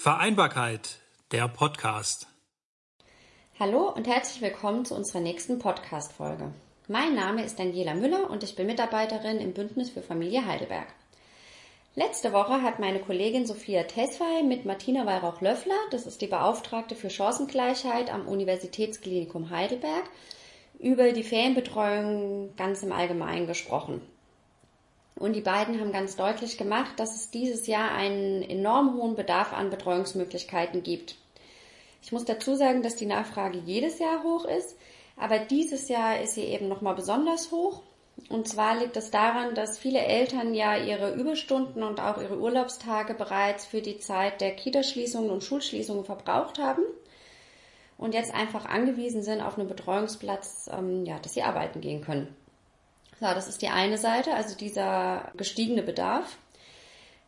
Vereinbarkeit, der Podcast. Hallo und herzlich willkommen zu unserer nächsten Podcast-Folge. Mein Name ist Daniela Müller und ich bin Mitarbeiterin im Bündnis für Familie Heidelberg. Letzte Woche hat meine Kollegin Sophia Tesfay mit Martina Weihrauch-Löffler, das ist die Beauftragte für Chancengleichheit am Universitätsklinikum Heidelberg, über die Ferienbetreuung ganz im Allgemeinen gesprochen. Und die beiden haben ganz deutlich gemacht, dass es dieses Jahr einen enorm hohen Bedarf an Betreuungsmöglichkeiten gibt. Ich muss dazu sagen, dass die Nachfrage jedes Jahr hoch ist, aber dieses Jahr ist sie eben nochmal besonders hoch. Und zwar liegt es daran, dass viele Eltern ja ihre Überstunden und auch ihre Urlaubstage bereits für die Zeit der Kitaschließungen und Schulschließungen verbraucht haben und jetzt einfach angewiesen sind auf einen Betreuungsplatz, ähm, ja, dass sie arbeiten gehen können. So, das ist die eine Seite, also dieser gestiegene Bedarf.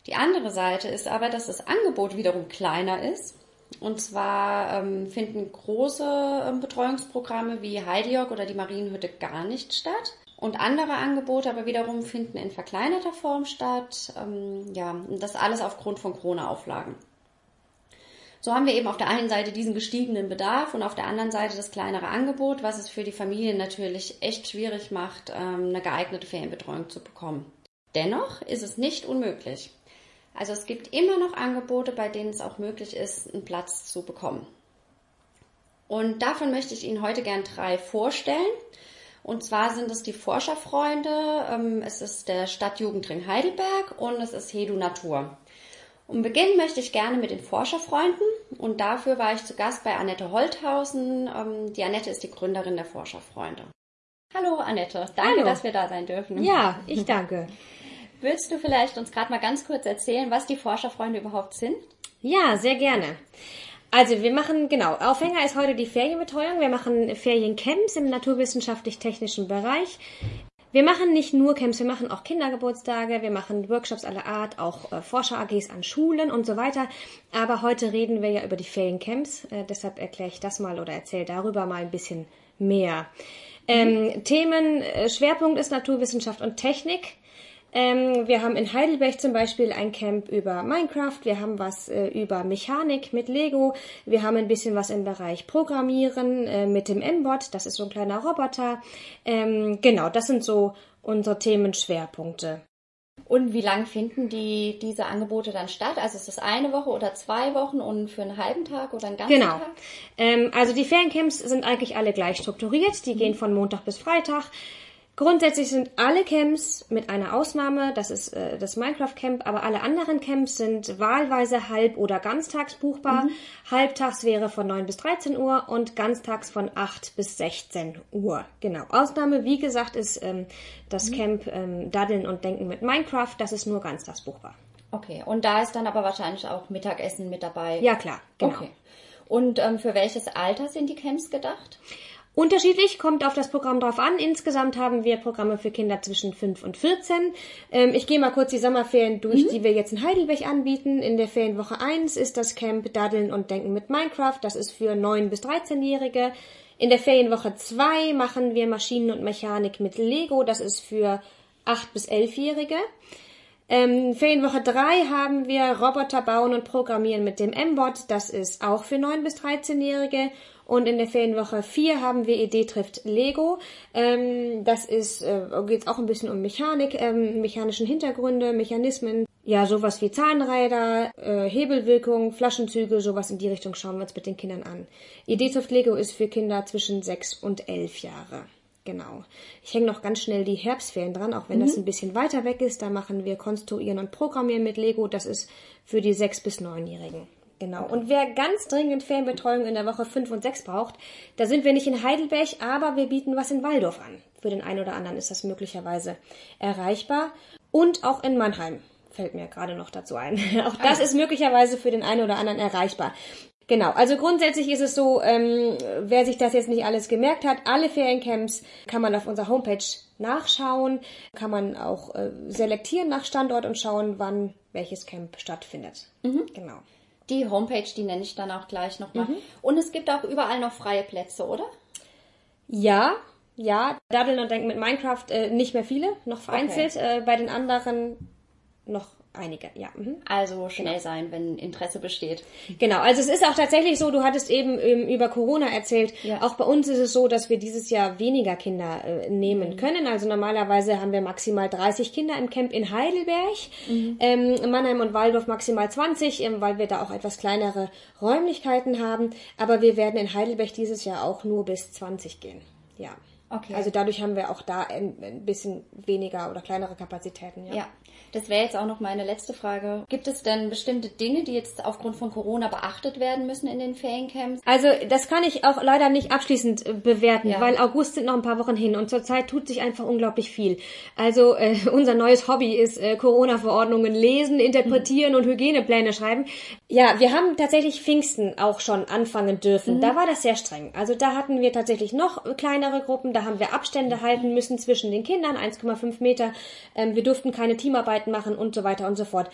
Die andere Seite ist aber, dass das Angebot wiederum kleiner ist. Und zwar ähm, finden große ähm, Betreuungsprogramme wie Heidiok oder die Marienhütte gar nicht statt. Und andere Angebote aber wiederum finden in verkleinerter Form statt. Ähm, ja, das alles aufgrund von Corona-Auflagen. So haben wir eben auf der einen Seite diesen gestiegenen Bedarf und auf der anderen Seite das kleinere Angebot, was es für die Familien natürlich echt schwierig macht, ähm, eine geeignete Ferienbetreuung zu bekommen. Dennoch ist es nicht unmöglich. Also es gibt immer noch Angebote, bei denen es auch möglich ist, einen Platz zu bekommen. Und davon möchte ich Ihnen heute gern drei vorstellen. Und zwar sind es die Forscherfreunde, ähm, es ist der Stadtjugendring Heidelberg und es ist Hedu Natur. Um Beginn möchte ich gerne mit den Forscherfreunden und dafür war ich zu Gast bei Annette Holthausen. Ähm, die Annette ist die Gründerin der Forscherfreunde. Hallo Annette, danke, Hallo. dass wir da sein dürfen. Ja, ich danke. Willst du vielleicht uns gerade mal ganz kurz erzählen, was die Forscherfreunde überhaupt sind? Ja, sehr gerne. Also wir machen, genau, Aufhänger ist heute die Ferienbetreuung. Wir machen Feriencamps im naturwissenschaftlich-technischen Bereich. Wir machen nicht nur Camps, wir machen auch Kindergeburtstage, wir machen Workshops aller Art, auch äh, Forscher-AGs an Schulen und so weiter. Aber heute reden wir ja über die Feriencamps, äh, deshalb erkläre ich das mal oder erzähle darüber mal ein bisschen mehr. Ähm, mhm. Themen, äh, Schwerpunkt ist Naturwissenschaft und Technik. Ähm, wir haben in Heidelberg zum Beispiel ein Camp über Minecraft, wir haben was äh, über Mechanik mit Lego, wir haben ein bisschen was im Bereich Programmieren äh, mit dem M-Bot, das ist so ein kleiner Roboter. Ähm, genau, das sind so unsere Themenschwerpunkte. Und wie lang finden die diese Angebote dann statt? Also ist das eine Woche oder zwei Wochen und für einen halben Tag oder einen ganzen genau. Tag? Genau. Ähm, also die Feriencamps sind eigentlich alle gleich strukturiert. Die mhm. gehen von Montag bis Freitag. Grundsätzlich sind alle Camps mit einer Ausnahme, das ist äh, das Minecraft Camp, aber alle anderen Camps sind wahlweise halb- oder ganztags buchbar. Mhm. Halbtags wäre von 9 bis 13 Uhr und ganztags von 8 bis 16 Uhr. Genau. Ausnahme, wie gesagt, ist ähm, das mhm. Camp ähm, Daddeln und Denken mit Minecraft, das ist nur ganztags buchbar. Okay, und da ist dann aber wahrscheinlich auch Mittagessen mit dabei. Ja, klar, genau. Okay. Und ähm, für welches Alter sind die Camps gedacht? Unterschiedlich kommt auf das Programm drauf an. Insgesamt haben wir Programme für Kinder zwischen 5 und 14. Ähm, ich gehe mal kurz die Sommerferien durch, mhm. die wir jetzt in Heidelberg anbieten. In der Ferienwoche 1 ist das Camp Daddeln und Denken mit Minecraft. Das ist für 9 bis 13-Jährige. In der Ferienwoche 2 machen wir Maschinen und Mechanik mit Lego. Das ist für 8 bis 11-Jährige. Ähm, Ferienwoche 3 haben wir Roboter bauen und programmieren mit dem M-Bot. Das ist auch für 9 bis 13-Jährige. Und in der Ferienwoche 4 haben wir Idee trifft Lego. Ähm, das ist, äh, geht auch ein bisschen um Mechanik, ähm, mechanischen Hintergründe, Mechanismen. Ja, sowas wie Zahnräder, äh, Hebelwirkung, Flaschenzüge, sowas in die Richtung schauen wir uns mit den Kindern an. Idee trifft Lego ist für Kinder zwischen 6 und 11 Jahre. Genau. Ich hänge noch ganz schnell die Herbstferien dran, auch wenn mhm. das ein bisschen weiter weg ist. Da machen wir Konstruieren und Programmieren mit Lego. Das ist für die 6- bis 9-Jährigen. Genau. Und wer ganz dringend Ferienbetreuung in der Woche 5 und 6 braucht, da sind wir nicht in Heidelberg, aber wir bieten was in Waldorf an. Für den einen oder anderen ist das möglicherweise erreichbar. Und auch in Mannheim fällt mir gerade noch dazu ein. auch das ah. ist möglicherweise für den einen oder anderen erreichbar. Genau, also grundsätzlich ist es so, ähm, wer sich das jetzt nicht alles gemerkt hat, alle Feriencamps kann man auf unserer Homepage nachschauen, kann man auch äh, selektieren nach Standort und schauen, wann welches Camp stattfindet. Mhm. Genau. Die Homepage, die nenne ich dann auch gleich nochmal. Mhm. Und es gibt auch überall noch freie Plätze, oder? Ja, ja. Daddeln und Denken mit Minecraft äh, nicht mehr viele, noch vereinzelt. Okay. Äh, bei den anderen noch einige, ja. Mhm. Also schnell genau. sein, wenn Interesse besteht. Genau, also es ist auch tatsächlich so, du hattest eben ähm, über Corona erzählt, ja. auch bei uns ist es so, dass wir dieses Jahr weniger Kinder äh, nehmen mhm. können. Also normalerweise haben wir maximal 30 Kinder im Camp in Heidelberg, mhm. ähm, Mannheim und Waldorf maximal 20, ähm, weil wir da auch etwas kleinere Räumlichkeiten haben. Aber wir werden in Heidelberg dieses Jahr auch nur bis 20 gehen. Ja. Okay. Also dadurch haben wir auch da ein, ein bisschen weniger oder kleinere Kapazitäten. Ja. ja. Das wäre jetzt auch noch meine letzte Frage. Gibt es denn bestimmte Dinge, die jetzt aufgrund von Corona beachtet werden müssen in den Feriencamps? Also das kann ich auch leider nicht abschließend äh, bewerten, ja. weil August sind noch ein paar Wochen hin und zurzeit tut sich einfach unglaublich viel. Also äh, unser neues Hobby ist äh, Corona-Verordnungen lesen, interpretieren mhm. und Hygienepläne schreiben. Ja, wir haben tatsächlich Pfingsten auch schon anfangen dürfen. Mhm. Da war das sehr streng. Also da hatten wir tatsächlich noch kleinere Gruppen. Da haben wir Abstände halten müssen zwischen den Kindern, 1,5 Meter. Ähm, wir durften keine Teamarbeiten machen und so weiter und so fort.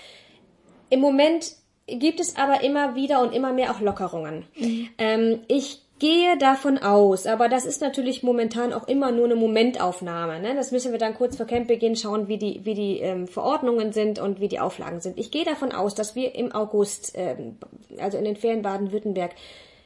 Im Moment gibt es aber immer wieder und immer mehr auch Lockerungen. Mhm. Ähm, ich gehe davon aus, aber das ist natürlich momentan auch immer nur eine Momentaufnahme. Ne? Das müssen wir dann kurz vor Campbeginn schauen, wie die, wie die ähm, Verordnungen sind und wie die Auflagen sind. Ich gehe davon aus, dass wir im August, ähm, also in den Ferien Baden-Württemberg,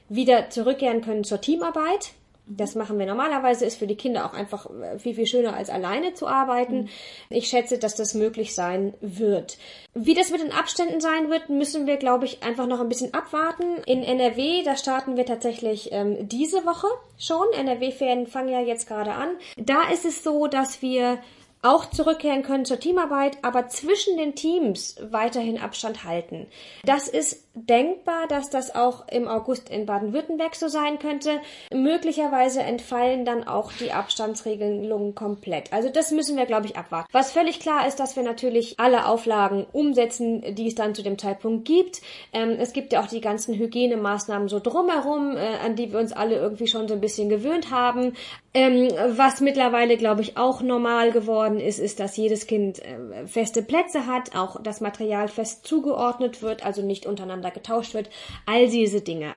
wieder zurückkehren können zur Teamarbeit. Das machen wir normalerweise, ist für die Kinder auch einfach äh, viel, viel schöner als alleine zu arbeiten. Mhm. Ich schätze, dass das möglich sein wird. Wie das mit den Abständen sein wird, müssen wir, glaube ich, einfach noch ein bisschen abwarten. In NRW, da starten wir tatsächlich ähm, diese Woche schon. NRW-Ferien fangen ja jetzt gerade an. Da ist es so, dass wir auch zurückkehren können zur Teamarbeit, aber zwischen den Teams weiterhin Abstand halten. Das ist denkbar, dass das auch im August in Baden-Württemberg so sein könnte. Möglicherweise entfallen dann auch die Abstandsregelungen komplett. Also das müssen wir, glaube ich, abwarten. Was völlig klar ist, dass wir natürlich alle Auflagen umsetzen, die es dann zu dem Zeitpunkt gibt. Ähm, es gibt ja auch die ganzen Hygienemaßnahmen so drumherum, äh, an die wir uns alle irgendwie schon so ein bisschen gewöhnt haben. Ähm, was mittlerweile, glaube ich, auch normal geworden ist, ist, dass jedes Kind äh, feste Plätze hat, auch das Material fest zugeordnet wird, also nicht untereinander getauscht wird. All diese Dinge.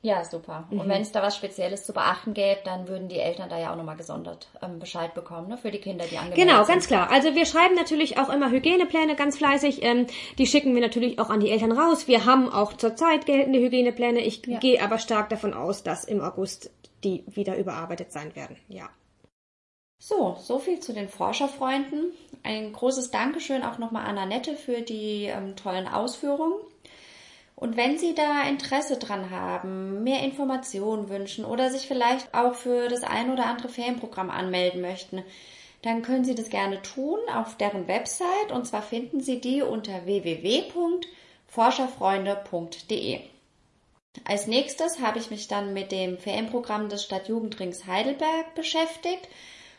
Ja, super. Mhm. Und wenn es da was Spezielles zu beachten gäbe, dann würden die Eltern da ja auch nochmal gesondert ähm, Bescheid bekommen, ne, für die Kinder, die angemeldet Genau, ganz klar. Also wir schreiben natürlich auch immer Hygienepläne ganz fleißig. Ähm, die schicken wir natürlich auch an die Eltern raus. Wir haben auch zurzeit geltende Hygienepläne. Ich ja. gehe aber stark davon aus, dass im August die wieder überarbeitet sein werden. Ja. So, so viel zu den Forscherfreunden. Ein großes Dankeschön auch nochmal an Annette für die ähm, tollen Ausführungen. Und wenn Sie da Interesse dran haben, mehr Informationen wünschen oder sich vielleicht auch für das ein oder andere Ferienprogramm anmelden möchten, dann können Sie das gerne tun auf deren Website und zwar finden Sie die unter www.forscherfreunde.de. Als nächstes habe ich mich dann mit dem Ferienprogramm des Stadtjugendrings Heidelberg beschäftigt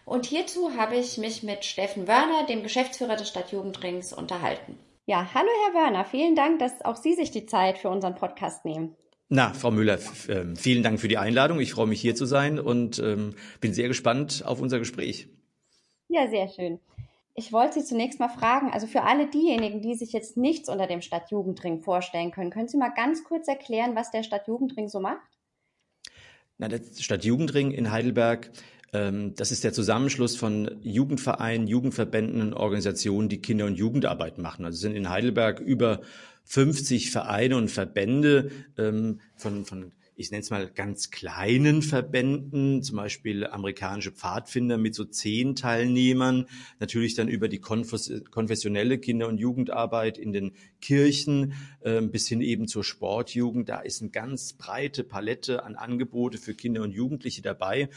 und hierzu habe ich mich mit Steffen Wörner, dem Geschäftsführer des Stadtjugendrings, unterhalten. Ja, hallo Herr Wörner, vielen Dank, dass auch Sie sich die Zeit für unseren Podcast nehmen. Na, Frau Müller, ähm, vielen Dank für die Einladung. Ich freue mich hier zu sein und ähm, bin sehr gespannt auf unser Gespräch. Ja, sehr schön. Ich wollte Sie zunächst mal fragen, also für alle diejenigen, die sich jetzt nichts unter dem Stadtjugendring vorstellen können, können Sie mal ganz kurz erklären, was der Stadtjugendring so macht? Na, der Stadtjugendring in Heidelberg ähm, das ist der Zusammenschluss von Jugendvereinen, Jugendverbänden und Organisationen, die Kinder- und Jugendarbeit machen. Also sind in Heidelberg über 50 Vereine und Verbände ähm, von, von ich nenne es mal ganz kleinen Verbänden, zum Beispiel amerikanische Pfadfinder mit so zehn Teilnehmern, natürlich dann über die konfessionelle Kinder- und Jugendarbeit in den Kirchen äh, bis hin eben zur Sportjugend. Da ist eine ganz breite Palette an Angebote für Kinder und Jugendliche dabei.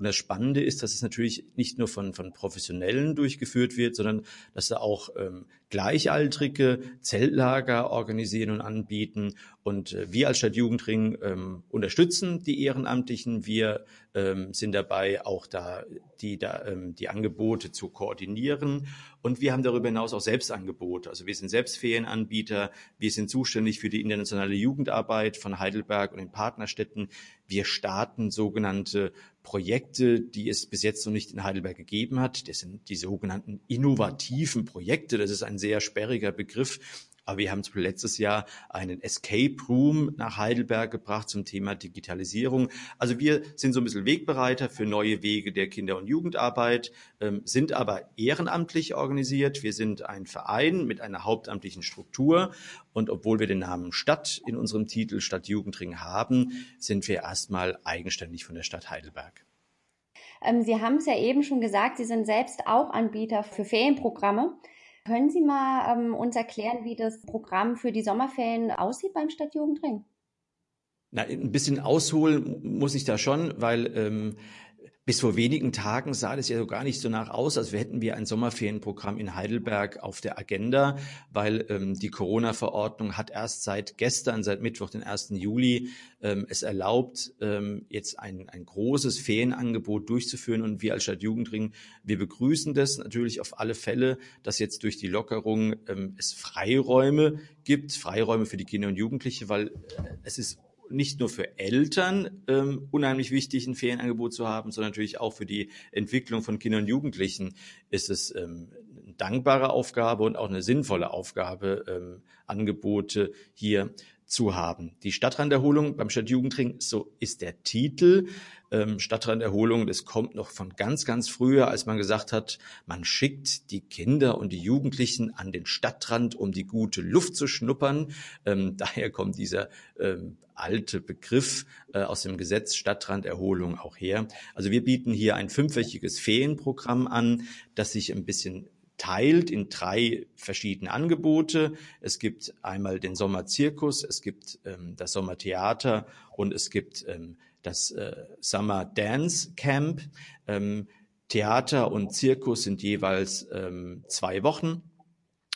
Und das Spannende ist, dass es natürlich nicht nur von, von Professionellen durchgeführt wird, sondern dass da auch ähm, Gleichaltrige Zeltlager organisieren und anbieten. Und äh, wir als Stadtjugendring ähm, unterstützen die Ehrenamtlichen. Wir ähm, sind dabei, auch da die, da, ähm, die Angebote zu koordinieren. Und wir haben darüber hinaus auch Selbstangebote. Also wir sind Selbstferienanbieter. Wir sind zuständig für die internationale Jugendarbeit von Heidelberg und den Partnerstädten. Wir starten sogenannte Projekte, die es bis jetzt noch nicht in Heidelberg gegeben hat. Das sind die sogenannten innovativen Projekte. Das ist ein sehr sperriger Begriff. Aber wir haben zum Beispiel letztes Jahr einen Escape Room nach Heidelberg gebracht zum Thema Digitalisierung. Also wir sind so ein bisschen Wegbereiter für neue Wege der Kinder- und Jugendarbeit, ähm, sind aber ehrenamtlich organisiert. Wir sind ein Verein mit einer hauptamtlichen Struktur. Und obwohl wir den Namen Stadt in unserem Titel Stadt Jugendring haben, sind wir erstmal eigenständig von der Stadt Heidelberg. Ähm, Sie haben es ja eben schon gesagt, Sie sind selbst auch Anbieter für Ferienprogramme. Können Sie mal ähm, uns erklären, wie das Programm für die Sommerferien aussieht beim Stadtjugendring? Na, ein bisschen ausholen muss ich da schon, weil ähm, bis vor wenigen Tagen sah das ja so gar nicht so nach aus, als hätten wir ein Sommerferienprogramm in Heidelberg auf der Agenda, weil ähm, die Corona-Verordnung hat erst seit gestern, seit Mittwoch, den 1. Juli, ähm, es erlaubt, ähm, jetzt ein, ein großes Ferienangebot durchzuführen. Und wir als Stadtjugendring, wir begrüßen das natürlich auf alle Fälle, dass jetzt durch die Lockerung ähm, es Freiräume gibt, Freiräume für die Kinder und Jugendliche, weil äh, es ist nicht nur für Eltern ähm, unheimlich wichtig, ein Ferienangebot zu haben, sondern natürlich auch für die Entwicklung von Kindern und Jugendlichen ist es ähm, eine dankbare Aufgabe und auch eine sinnvolle Aufgabe, ähm, Angebote hier zu haben. Die Stadtranderholung beim Stadtjugendring, so ist der Titel. Ähm, Stadtranderholung, das kommt noch von ganz, ganz früher, als man gesagt hat, man schickt die Kinder und die Jugendlichen an den Stadtrand, um die gute Luft zu schnuppern. Ähm, daher kommt dieser ähm, alte Begriff äh, aus dem Gesetz Stadtranderholung auch her. Also wir bieten hier ein fünfwöchiges Ferienprogramm an, das sich ein bisschen teilt in drei verschiedene Angebote. Es gibt einmal den Sommerzirkus, es gibt ähm, das Sommertheater und es gibt ähm, das äh, Summer Dance Camp. Ähm, Theater und Zirkus sind jeweils ähm, zwei Wochen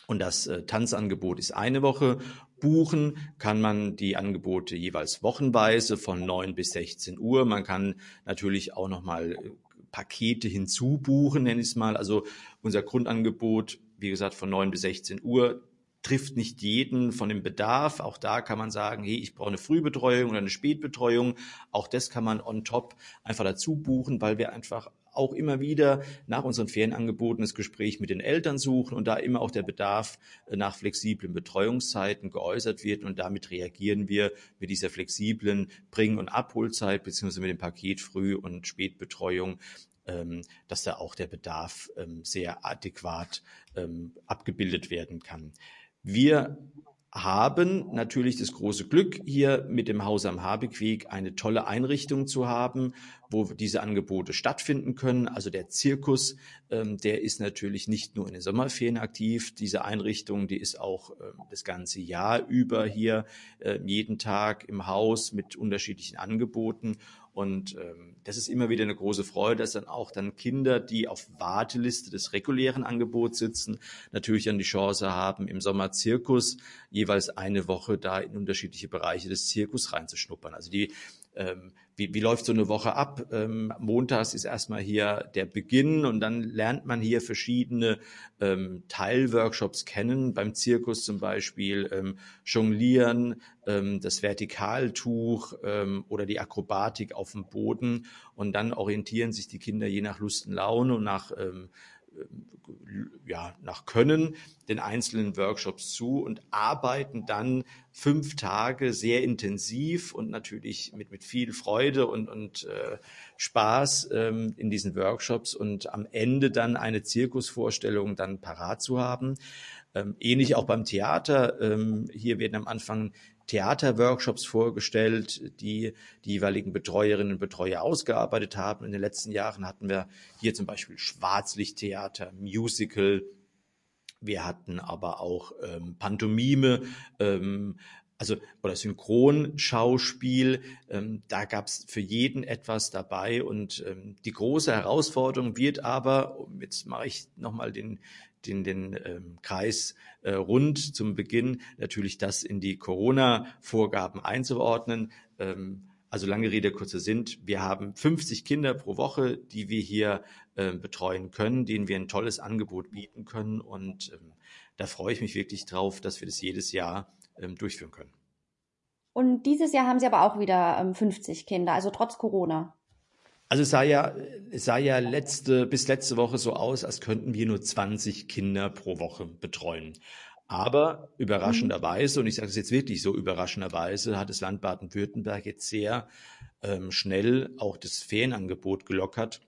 und das äh, Tanzangebot ist eine Woche. Buchen kann man die Angebote jeweils wochenweise von 9 bis 16 Uhr. Man kann natürlich auch nochmal äh, Pakete hinzubuchen, nenne ich es mal. Also unser Grundangebot, wie gesagt, von 9 bis 16 Uhr trifft nicht jeden von dem Bedarf. Auch da kann man sagen, hey, ich brauche eine Frühbetreuung oder eine Spätbetreuung. Auch das kann man on top einfach dazu buchen, weil wir einfach auch immer wieder nach unseren Ferienangeboten das Gespräch mit den Eltern suchen und da immer auch der Bedarf äh, nach flexiblen Betreuungszeiten geäußert wird und damit reagieren wir mit dieser flexiblen Bring- und Abholzeit beziehungsweise mit dem Paket Früh- und Spätbetreuung ähm, dass da auch der Bedarf ähm, sehr adäquat ähm, abgebildet werden kann. Wir haben natürlich das große Glück, hier mit dem Haus am Habekweg eine tolle Einrichtung zu haben, wo diese Angebote stattfinden können. Also der Zirkus, ähm, der ist natürlich nicht nur in den Sommerferien aktiv. Diese Einrichtung, die ist auch äh, das ganze Jahr über hier äh, jeden Tag im Haus mit unterschiedlichen Angeboten. Und ähm, das ist immer wieder eine große Freude, dass dann auch dann Kinder, die auf Warteliste des regulären Angebots sitzen, natürlich dann die Chance haben, im Sommer Zirkus jeweils eine Woche da in unterschiedliche Bereiche des Zirkus reinzuschnuppern. Also die ähm, wie, wie läuft so eine Woche ab? Ähm, montags ist erstmal hier der Beginn und dann lernt man hier verschiedene ähm, Teilworkshops kennen. Beim Zirkus zum Beispiel ähm, Jonglieren, ähm, das Vertikaltuch ähm, oder die Akrobatik auf dem Boden. Und dann orientieren sich die Kinder je nach Lust und Laune und nach ähm, ja, nach Können den einzelnen Workshops zu und arbeiten dann fünf Tage sehr intensiv und natürlich mit, mit viel Freude und, und äh, Spaß ähm, in diesen Workshops und am Ende dann eine Zirkusvorstellung dann parat zu haben. Ähm, ähnlich auch beim Theater. Ähm, hier werden am Anfang Theaterworkshops vorgestellt, die die jeweiligen Betreuerinnen und Betreuer ausgearbeitet haben. In den letzten Jahren hatten wir hier zum Beispiel Schwarzlichttheater, Musical. Wir hatten aber auch ähm, Pantomime, ähm, also oder Synchronschauspiel. Ähm, da gab es für jeden etwas dabei und ähm, die große Herausforderung wird aber, jetzt mache ich nochmal den den, den ähm, Kreis äh, rund zum Beginn, natürlich das in die Corona-Vorgaben einzuordnen. Ähm, also lange Rede, kurzer Sinn. Wir haben 50 Kinder pro Woche, die wir hier äh, betreuen können, denen wir ein tolles Angebot bieten können. Und ähm, da freue ich mich wirklich drauf, dass wir das jedes Jahr ähm, durchführen können. Und dieses Jahr haben Sie aber auch wieder ähm, 50 Kinder, also trotz Corona. Also es sah ja, es sah ja letzte, bis letzte Woche so aus, als könnten wir nur 20 Kinder pro Woche betreuen. Aber überraschenderweise, und ich sage es jetzt wirklich so überraschenderweise, hat das Land Baden-Württemberg jetzt sehr ähm, schnell auch das Ferienangebot gelockert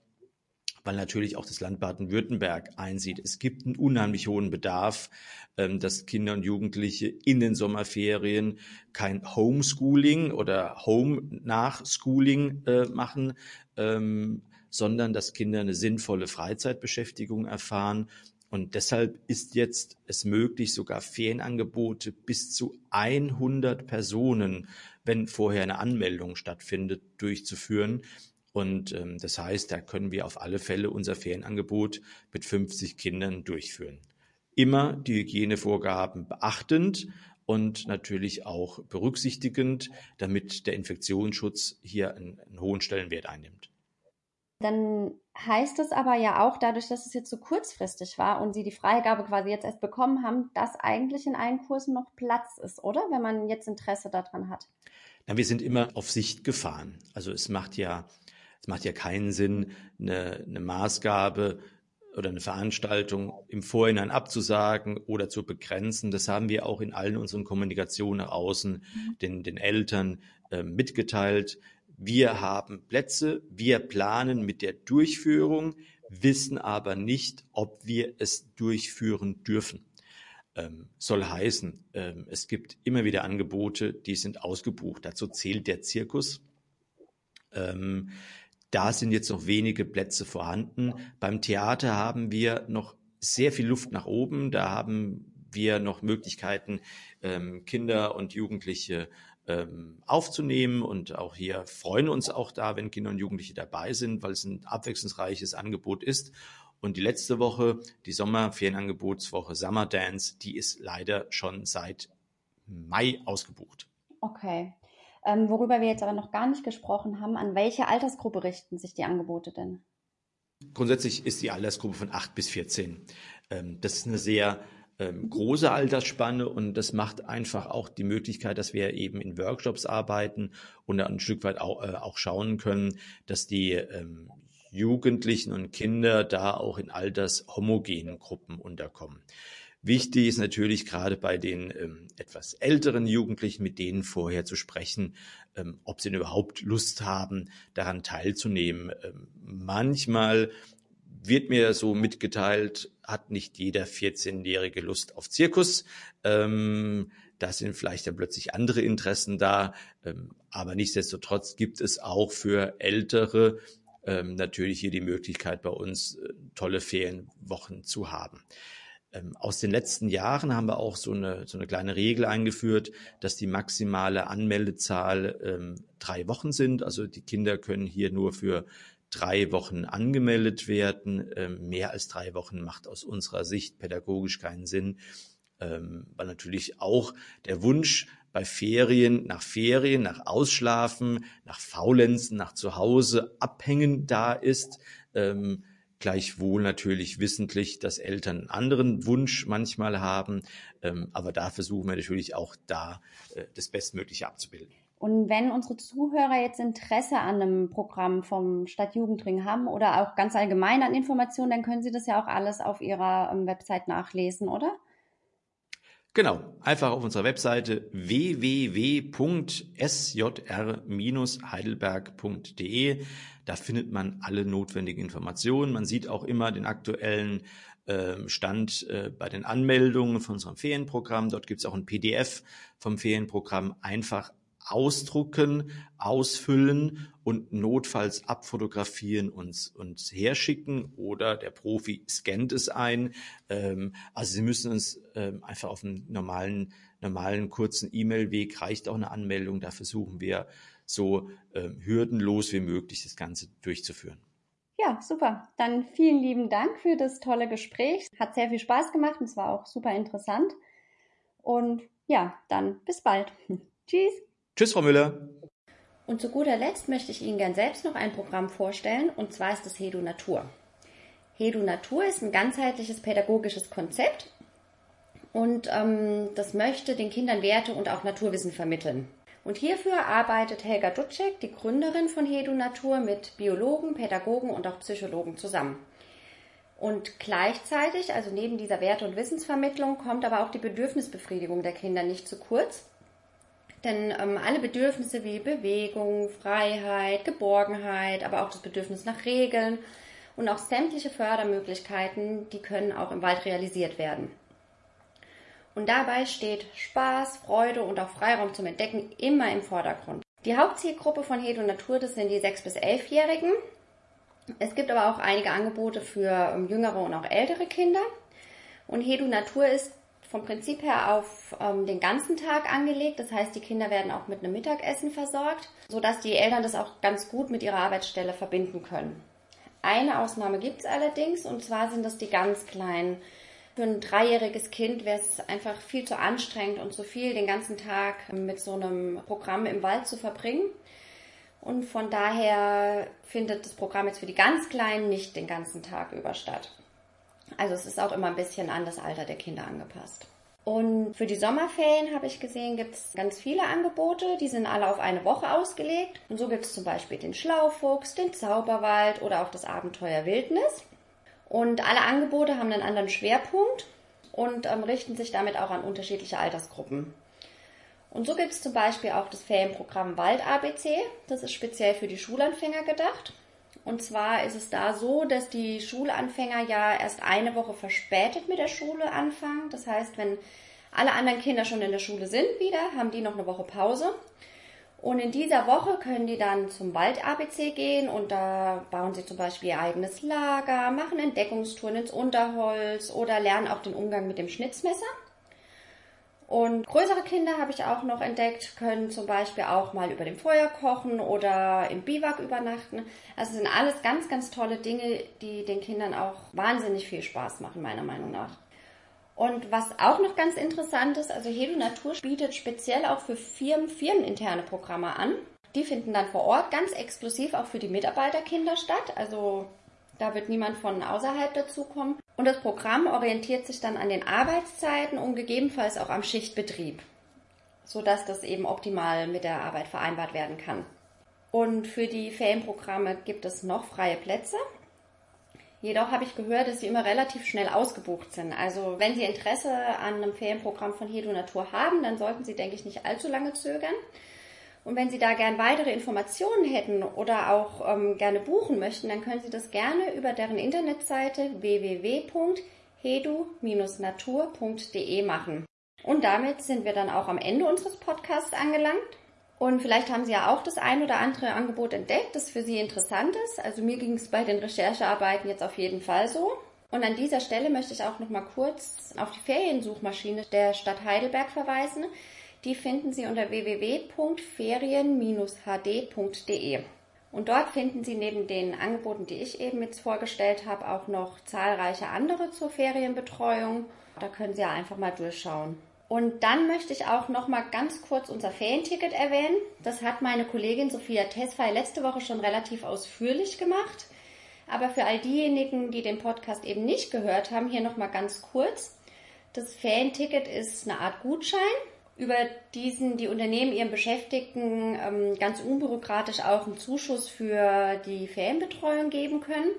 weil natürlich auch das Land Baden-Württemberg einsieht. Es gibt einen unheimlich hohen Bedarf, ähm, dass Kinder und Jugendliche in den Sommerferien kein Homeschooling oder Home-Nachschooling äh, machen, ähm, sondern dass Kinder eine sinnvolle Freizeitbeschäftigung erfahren. Und deshalb ist jetzt es möglich, sogar Ferienangebote bis zu 100 Personen, wenn vorher eine Anmeldung stattfindet, durchzuführen. Und ähm, das heißt, da können wir auf alle Fälle unser Ferienangebot mit 50 Kindern durchführen. Immer die Hygienevorgaben beachtend und natürlich auch berücksichtigend, damit der Infektionsschutz hier einen, einen hohen Stellenwert einnimmt. Dann heißt es aber ja auch, dadurch, dass es jetzt so kurzfristig war und Sie die Freigabe quasi jetzt erst bekommen haben, dass eigentlich in allen Kursen noch Platz ist, oder? Wenn man jetzt Interesse daran hat. Na, wir sind immer auf Sicht gefahren. Also es macht ja es macht ja keinen Sinn, eine, eine Maßgabe oder eine Veranstaltung im Vorhinein abzusagen oder zu begrenzen. Das haben wir auch in allen unseren Kommunikationen nach außen mhm. den, den Eltern äh, mitgeteilt. Wir haben Plätze, wir planen mit der Durchführung, wissen aber nicht, ob wir es durchführen dürfen. Ähm, soll heißen, ähm, es gibt immer wieder Angebote, die sind ausgebucht. Dazu zählt der Zirkus. Ähm, da sind jetzt noch wenige Plätze vorhanden. Beim Theater haben wir noch sehr viel Luft nach oben. Da haben wir noch Möglichkeiten, ähm, Kinder und Jugendliche ähm, aufzunehmen. Und auch hier freuen uns auch da, wenn Kinder und Jugendliche dabei sind, weil es ein abwechslungsreiches Angebot ist. Und die letzte Woche, die Sommerferienangebotswoche Summer Dance, die ist leider schon seit Mai ausgebucht. Okay. Ähm, worüber wir jetzt aber noch gar nicht gesprochen haben, an welche Altersgruppe richten sich die Angebote denn? Grundsätzlich ist die Altersgruppe von 8 bis 14. Ähm, das ist eine sehr ähm, große Altersspanne und das macht einfach auch die Möglichkeit, dass wir eben in Workshops arbeiten und ein Stück weit auch, äh, auch schauen können, dass die ähm, Jugendlichen und Kinder da auch in altershomogenen Gruppen unterkommen. Wichtig ist natürlich gerade bei den ähm, etwas älteren Jugendlichen, mit denen vorher zu sprechen, ähm, ob sie denn überhaupt Lust haben, daran teilzunehmen. Ähm, manchmal wird mir so mitgeteilt, hat nicht jeder 14-Jährige Lust auf Zirkus. Ähm, da sind vielleicht dann plötzlich andere Interessen da. Ähm, aber nichtsdestotrotz gibt es auch für Ältere ähm, natürlich hier die Möglichkeit, bei uns äh, tolle Ferienwochen zu haben. Ähm, aus den letzten Jahren haben wir auch so eine, so eine kleine Regel eingeführt, dass die maximale Anmeldezahl ähm, drei Wochen sind. Also die Kinder können hier nur für drei Wochen angemeldet werden. Ähm, mehr als drei Wochen macht aus unserer Sicht pädagogisch keinen Sinn, ähm, weil natürlich auch der Wunsch bei Ferien nach Ferien, nach Ausschlafen, nach Faulenzen, nach Zuhause abhängen da ist. Ähm, Gleichwohl natürlich wissentlich, dass Eltern einen anderen Wunsch manchmal haben, ähm, aber da versuchen wir natürlich auch da äh, das Bestmögliche abzubilden. Und wenn unsere Zuhörer jetzt Interesse an einem Programm vom Stadtjugendring haben oder auch ganz allgemein an Informationen, dann können Sie das ja auch alles auf Ihrer ähm, Website nachlesen, oder? Genau, einfach auf unserer Webseite www.sjr-heidelberg.de. Da findet man alle notwendigen Informationen. Man sieht auch immer den aktuellen ähm, Stand äh, bei den Anmeldungen von unserem Ferienprogramm. Dort gibt es auch ein PDF vom Ferienprogramm. Einfach ausdrucken, ausfüllen und notfalls abfotografieren und uns herschicken oder der Profi scannt es ein. Ähm, also Sie müssen uns ähm, einfach auf einem normalen, normalen kurzen E-Mail-Weg reicht auch eine Anmeldung. Da versuchen wir so ähm, hürdenlos wie möglich das Ganze durchzuführen. Ja, super. Dann vielen lieben Dank für das tolle Gespräch. Hat sehr viel Spaß gemacht und es war auch super interessant. Und ja, dann bis bald. Tschüss. Tschüss, Frau Müller. Und zu guter Letzt möchte ich Ihnen gern selbst noch ein Programm vorstellen, und zwar ist das Hedu Natur. Hedu Natur ist ein ganzheitliches pädagogisches Konzept und ähm, das möchte den Kindern Werte und auch Naturwissen vermitteln. Und hierfür arbeitet Helga Dutschek, die Gründerin von Hedu Natur, mit Biologen, Pädagogen und auch Psychologen zusammen. Und gleichzeitig, also neben dieser Werte- und Wissensvermittlung, kommt aber auch die Bedürfnisbefriedigung der Kinder nicht zu kurz. Denn ähm, alle Bedürfnisse wie Bewegung, Freiheit, Geborgenheit, aber auch das Bedürfnis nach Regeln und auch sämtliche Fördermöglichkeiten, die können auch im Wald realisiert werden. Und dabei steht Spaß, Freude und auch Freiraum zum Entdecken immer im Vordergrund. Die Hauptzielgruppe von Hedo Natur, das sind die 6- bis 11-Jährigen. Es gibt aber auch einige Angebote für ähm, jüngere und auch ältere Kinder. Und Hedu Natur ist vom Prinzip her auf ähm, den ganzen Tag angelegt. Das heißt, die Kinder werden auch mit einem Mittagessen versorgt, sodass die Eltern das auch ganz gut mit ihrer Arbeitsstelle verbinden können. Eine Ausnahme gibt es allerdings, und zwar sind das die ganz kleinen. Für ein dreijähriges Kind wäre es einfach viel zu anstrengend und zu viel, den ganzen Tag mit so einem Programm im Wald zu verbringen. Und von daher findet das Programm jetzt für die ganz Kleinen nicht den ganzen Tag über statt. Also es ist auch immer ein bisschen an das Alter der Kinder angepasst. Und für die Sommerferien habe ich gesehen, gibt es ganz viele Angebote. Die sind alle auf eine Woche ausgelegt. Und so gibt es zum Beispiel den Schlaufuchs, den Zauberwald oder auch das Abenteuer Wildnis. Und alle Angebote haben einen anderen Schwerpunkt und ähm, richten sich damit auch an unterschiedliche Altersgruppen. Und so gibt es zum Beispiel auch das Ferienprogramm Wald ABC. Das ist speziell für die Schulanfänger gedacht. Und zwar ist es da so, dass die Schulanfänger ja erst eine Woche verspätet mit der Schule anfangen. Das heißt, wenn alle anderen Kinder schon in der Schule sind wieder, haben die noch eine Woche Pause. Und in dieser Woche können die dann zum Wald-ABC gehen und da bauen sie zum Beispiel ihr eigenes Lager, machen Entdeckungstouren ins Unterholz oder lernen auch den Umgang mit dem Schnitzmesser. Und größere Kinder habe ich auch noch entdeckt, können zum Beispiel auch mal über dem Feuer kochen oder im Biwak übernachten. Also sind alles ganz, ganz tolle Dinge, die den Kindern auch wahnsinnig viel Spaß machen, meiner Meinung nach. Und was auch noch ganz interessant ist, also Hedo Natur bietet speziell auch für Firmen firmeninterne Programme an. Die finden dann vor Ort ganz exklusiv auch für die Mitarbeiterkinder statt. Also da wird niemand von außerhalb dazukommen. Und das Programm orientiert sich dann an den Arbeitszeiten und gegebenenfalls auch am Schichtbetrieb, sodass das eben optimal mit der Arbeit vereinbart werden kann. Und für die Ferienprogramme gibt es noch freie Plätze. Jedoch habe ich gehört, dass sie immer relativ schnell ausgebucht sind. Also wenn Sie Interesse an einem Ferienprogramm von Hedo Natur haben, dann sollten Sie, denke ich, nicht allzu lange zögern. Und wenn Sie da gern weitere Informationen hätten oder auch ähm, gerne buchen möchten, dann können Sie das gerne über deren Internetseite www.hedu-natur.de machen. Und damit sind wir dann auch am Ende unseres Podcasts angelangt. Und vielleicht haben Sie ja auch das ein oder andere Angebot entdeckt, das für Sie interessant ist. Also mir ging es bei den Recherchearbeiten jetzt auf jeden Fall so. Und an dieser Stelle möchte ich auch noch mal kurz auf die Feriensuchmaschine der Stadt Heidelberg verweisen. Die finden Sie unter www.ferien-hd.de. Und dort finden Sie neben den Angeboten, die ich eben jetzt vorgestellt habe, auch noch zahlreiche andere zur Ferienbetreuung. Da können Sie ja einfach mal durchschauen. Und dann möchte ich auch noch mal ganz kurz unser Ferienticket erwähnen. Das hat meine Kollegin Sophia Tesfay letzte Woche schon relativ ausführlich gemacht. Aber für all diejenigen, die den Podcast eben nicht gehört haben, hier noch mal ganz kurz. Das Ferienticket ist eine Art Gutschein, über diesen die Unternehmen ihren Beschäftigten ähm, ganz unbürokratisch auch einen Zuschuss für die Ferienbetreuung geben können.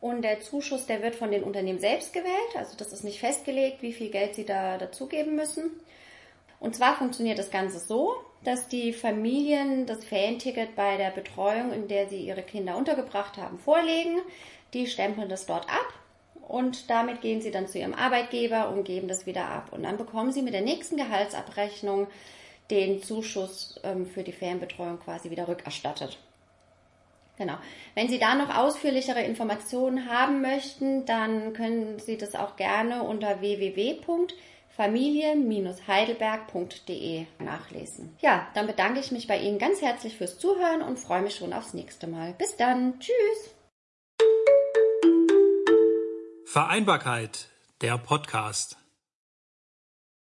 Und der Zuschuss, der wird von den Unternehmen selbst gewählt. Also das ist nicht festgelegt, wie viel Geld sie da dazugeben müssen. Und zwar funktioniert das Ganze so, dass die Familien das Ferienticket bei der Betreuung, in der sie ihre Kinder untergebracht haben, vorlegen. Die stempeln das dort ab und damit gehen sie dann zu ihrem Arbeitgeber und geben das wieder ab. Und dann bekommen sie mit der nächsten Gehaltsabrechnung den Zuschuss ähm, für die Ferienbetreuung quasi wieder rückerstattet. Genau. Wenn Sie da noch ausführlichere Informationen haben möchten, dann können Sie das auch gerne unter www.familie-heidelberg.de nachlesen. Ja, dann bedanke ich mich bei Ihnen ganz herzlich fürs Zuhören und freue mich schon aufs nächste Mal. Bis dann. Tschüss. Vereinbarkeit, der Podcast.